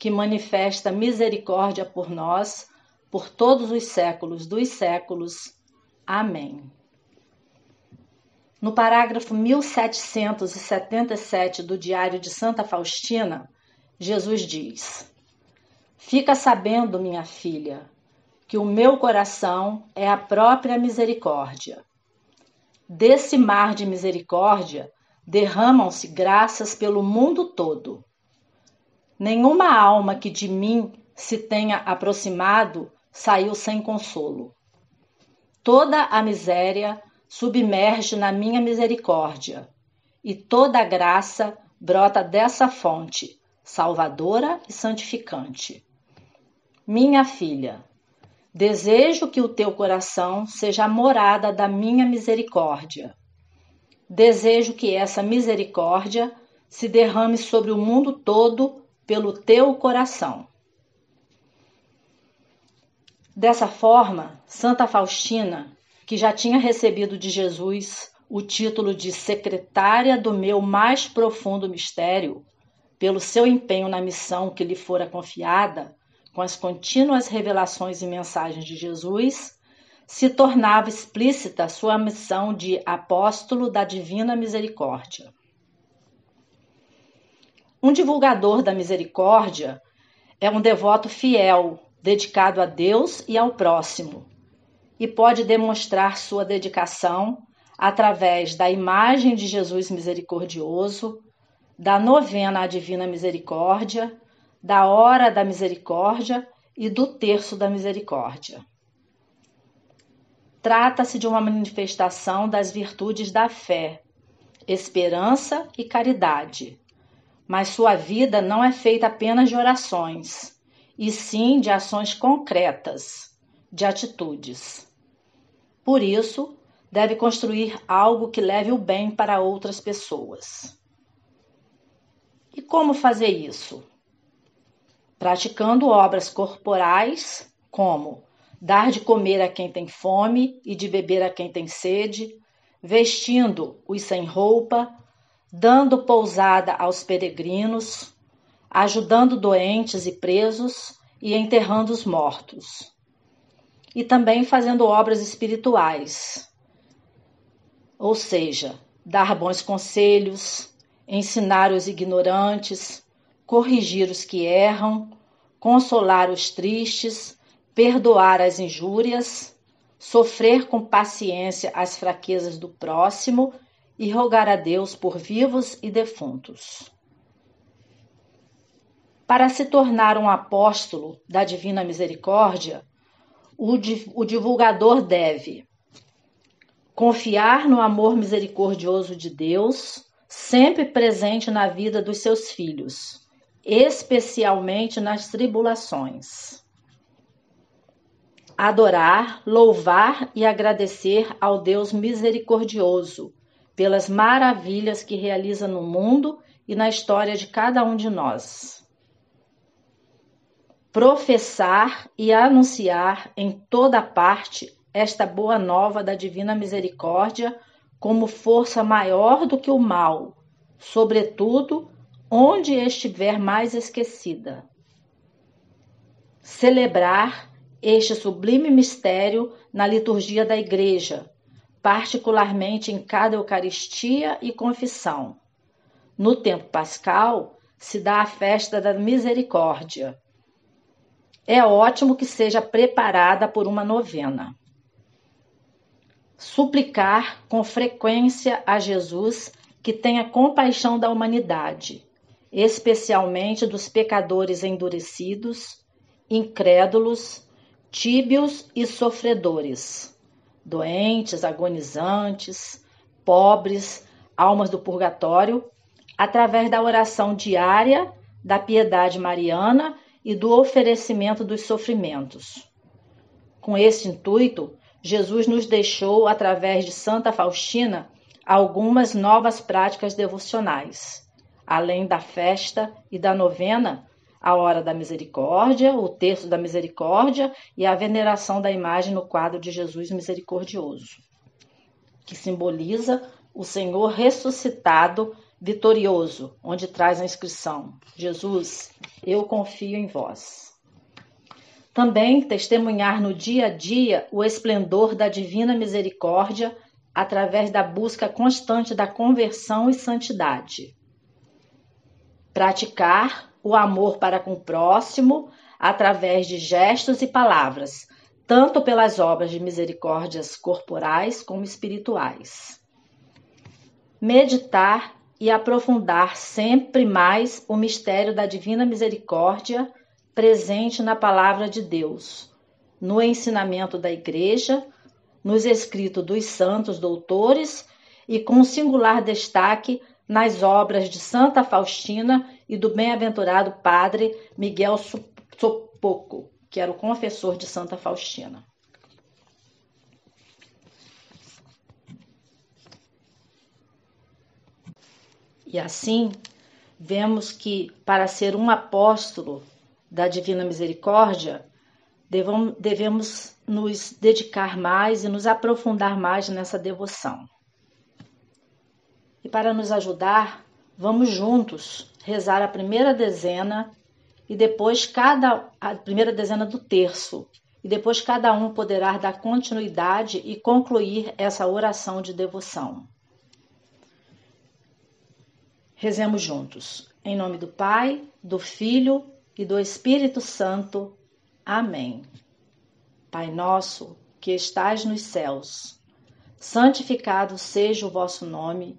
que manifesta misericórdia por nós, por todos os séculos dos séculos. Amém. No parágrafo 1777 do Diário de Santa Faustina, Jesus diz: Fica sabendo, minha filha, que o meu coração é a própria misericórdia. Desse mar de misericórdia derramam-se graças pelo mundo todo. Nenhuma alma que de mim se tenha aproximado saiu sem consolo. Toda a miséria submerge na minha misericórdia, e toda a graça brota dessa fonte, salvadora e santificante. Minha filha, desejo que o teu coração seja a morada da minha misericórdia. Desejo que essa misericórdia se derrame sobre o mundo todo pelo teu coração. Dessa forma, Santa Faustina, que já tinha recebido de Jesus o título de secretária do meu mais profundo mistério, pelo seu empenho na missão que lhe fora confiada, com as contínuas revelações e mensagens de Jesus, se tornava explícita sua missão de apóstolo da divina misericórdia. Um divulgador da misericórdia é um devoto fiel, dedicado a Deus e ao próximo, e pode demonstrar sua dedicação através da imagem de Jesus misericordioso, da novena à Divina Misericórdia, da hora da misericórdia e do terço da misericórdia. Trata-se de uma manifestação das virtudes da fé, esperança e caridade, mas sua vida não é feita apenas de orações, e sim de ações concretas, de atitudes. Por isso, deve construir algo que leve o bem para outras pessoas. E como fazer isso? Praticando obras corporais, como dar de comer a quem tem fome e de beber a quem tem sede, vestindo os sem roupa, dando pousada aos peregrinos, ajudando doentes e presos e enterrando os mortos. E também fazendo obras espirituais, ou seja, dar bons conselhos, ensinar os ignorantes, corrigir os que erram, consolar os tristes, perdoar as injúrias, sofrer com paciência as fraquezas do próximo e rogar a Deus por vivos e defuntos. Para se tornar um apóstolo da Divina Misericórdia, o, o divulgador deve confiar no amor misericordioso de Deus, sempre presente na vida dos seus filhos, especialmente nas tribulações. Adorar, louvar e agradecer ao Deus misericordioso pelas maravilhas que realiza no mundo e na história de cada um de nós. Professar e anunciar em toda parte esta boa nova da divina misericórdia como força maior do que o mal, sobretudo onde estiver mais esquecida. Celebrar este sublime mistério na liturgia da Igreja, particularmente em cada Eucaristia e confissão. No tempo pascal, se dá a festa da misericórdia. É ótimo que seja preparada por uma novena. suplicar com frequência a Jesus que tenha compaixão da humanidade, especialmente dos pecadores endurecidos, incrédulos, tíbios e sofredores, doentes, agonizantes, pobres, almas do purgatório, através da oração diária, da piedade mariana e do oferecimento dos sofrimentos. Com esse intuito, Jesus nos deixou, através de Santa Faustina, algumas novas práticas devocionais, além da festa e da novena, a hora da misericórdia, o terço da misericórdia e a veneração da imagem no quadro de Jesus misericordioso, que simboliza o Senhor ressuscitado, vitorioso, onde traz a inscrição: Jesus, eu confio em vós. Também testemunhar no dia a dia o esplendor da divina misericórdia através da busca constante da conversão e santidade. Praticar o amor para com o próximo através de gestos e palavras, tanto pelas obras de misericórdias corporais como espirituais. Meditar e aprofundar sempre mais o mistério da divina misericórdia presente na palavra de Deus, no ensinamento da Igreja, nos escritos dos santos doutores e com singular destaque nas obras de Santa Faustina e do bem-aventurado padre Miguel Sopoco, que era o confessor de Santa Faustina. E assim, vemos que para ser um apóstolo da Divina Misericórdia, devemos nos dedicar mais e nos aprofundar mais nessa devoção. E para nos ajudar, vamos juntos rezar a primeira dezena e depois cada a primeira dezena do terço. E depois cada um poderá dar continuidade e concluir essa oração de devoção. Rezemos juntos. Em nome do Pai, do Filho e do Espírito Santo. Amém. Pai nosso, que estais nos céus, santificado seja o vosso nome,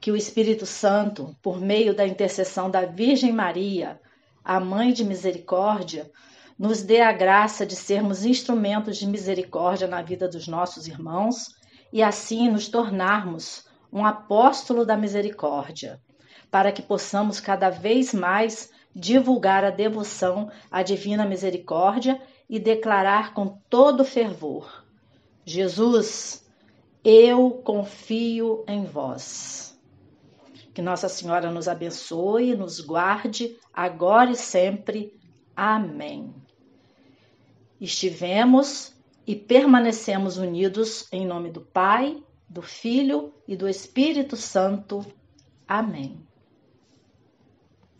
que o Espírito Santo, por meio da intercessão da Virgem Maria, a Mãe de Misericórdia, nos dê a graça de sermos instrumentos de misericórdia na vida dos nossos irmãos e assim nos tornarmos um apóstolo da misericórdia, para que possamos cada vez mais divulgar a devoção à divina misericórdia e declarar com todo fervor: Jesus, eu confio em vós. Que Nossa Senhora nos abençoe, nos guarde, agora e sempre. Amém. Estivemos e permanecemos unidos em nome do Pai, do Filho e do Espírito Santo. Amém.